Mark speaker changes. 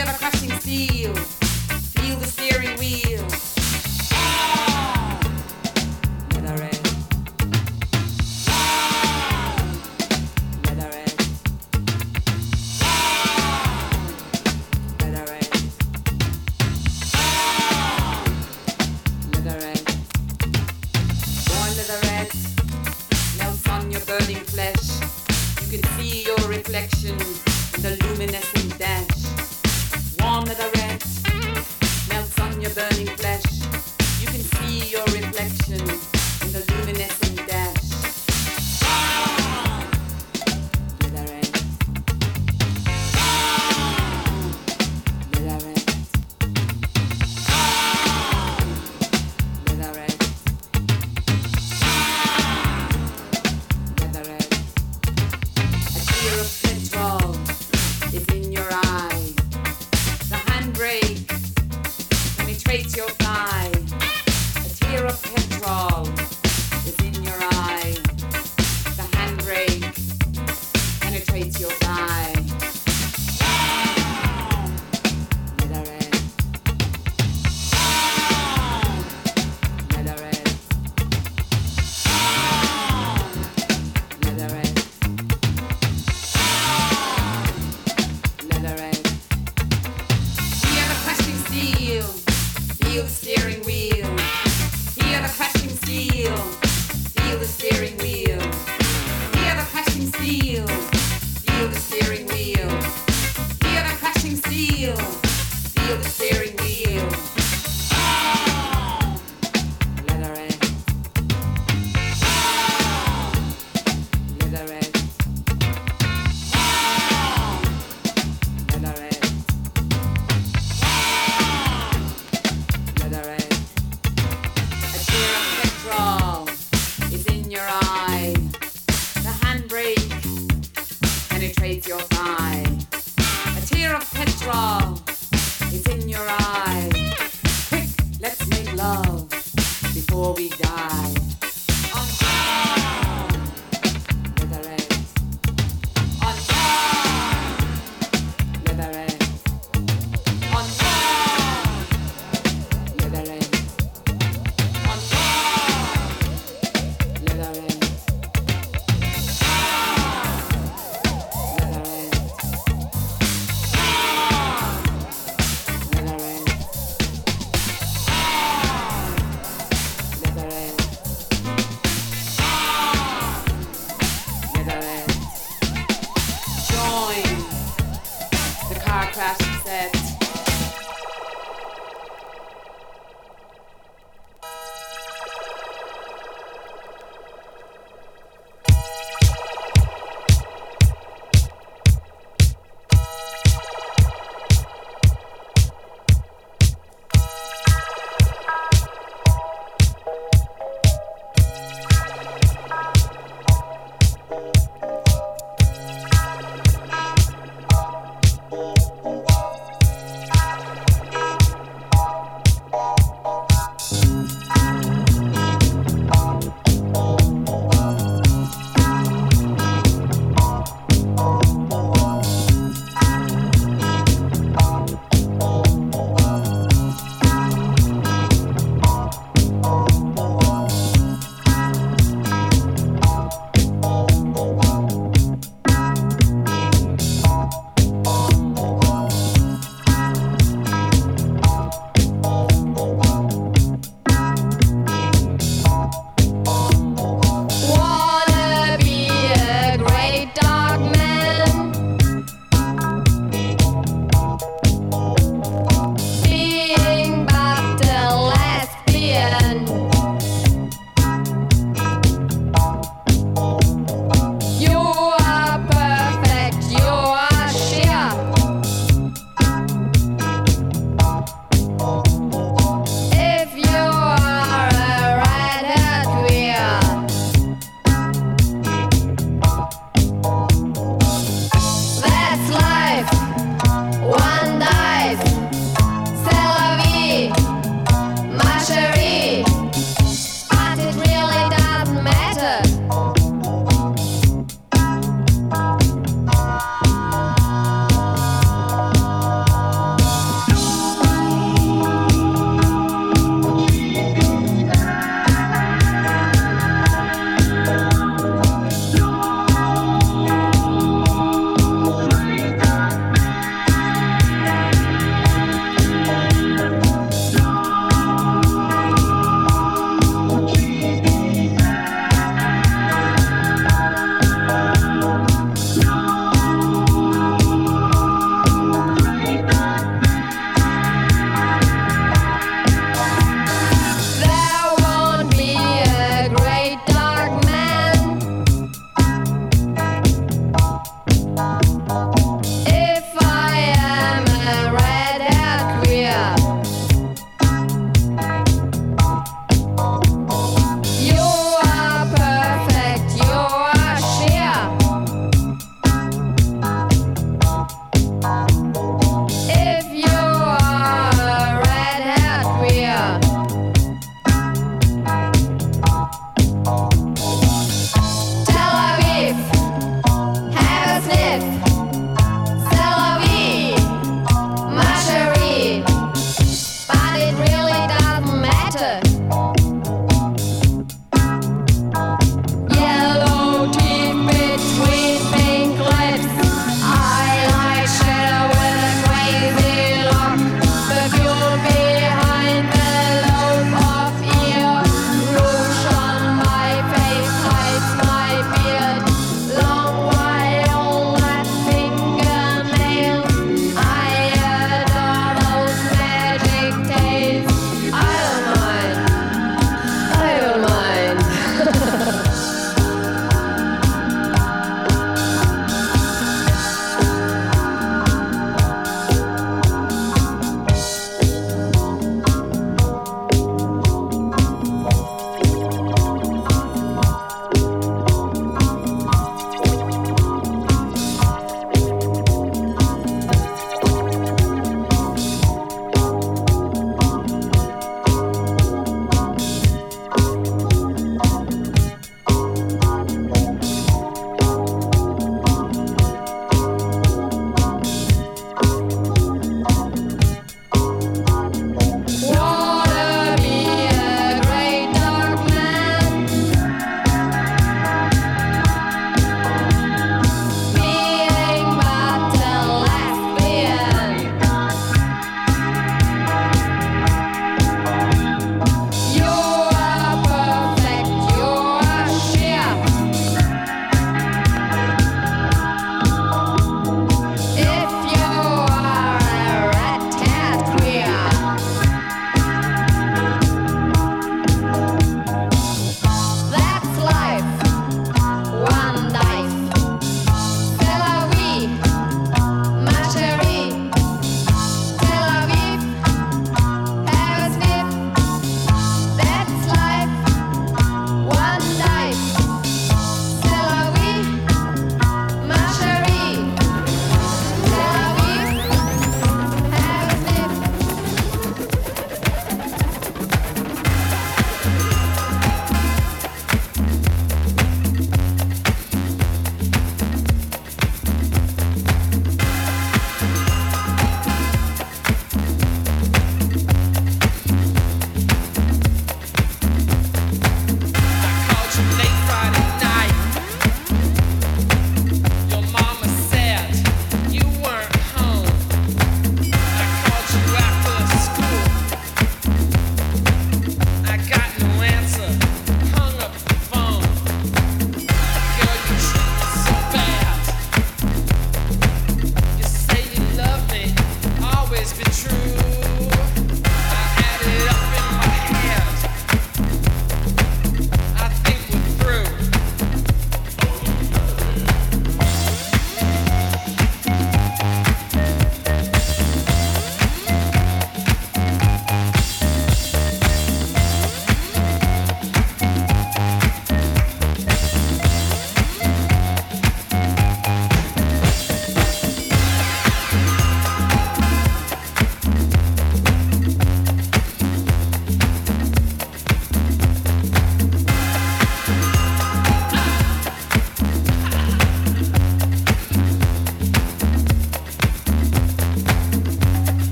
Speaker 1: Hear the crashing steel. Feel the steering wheel.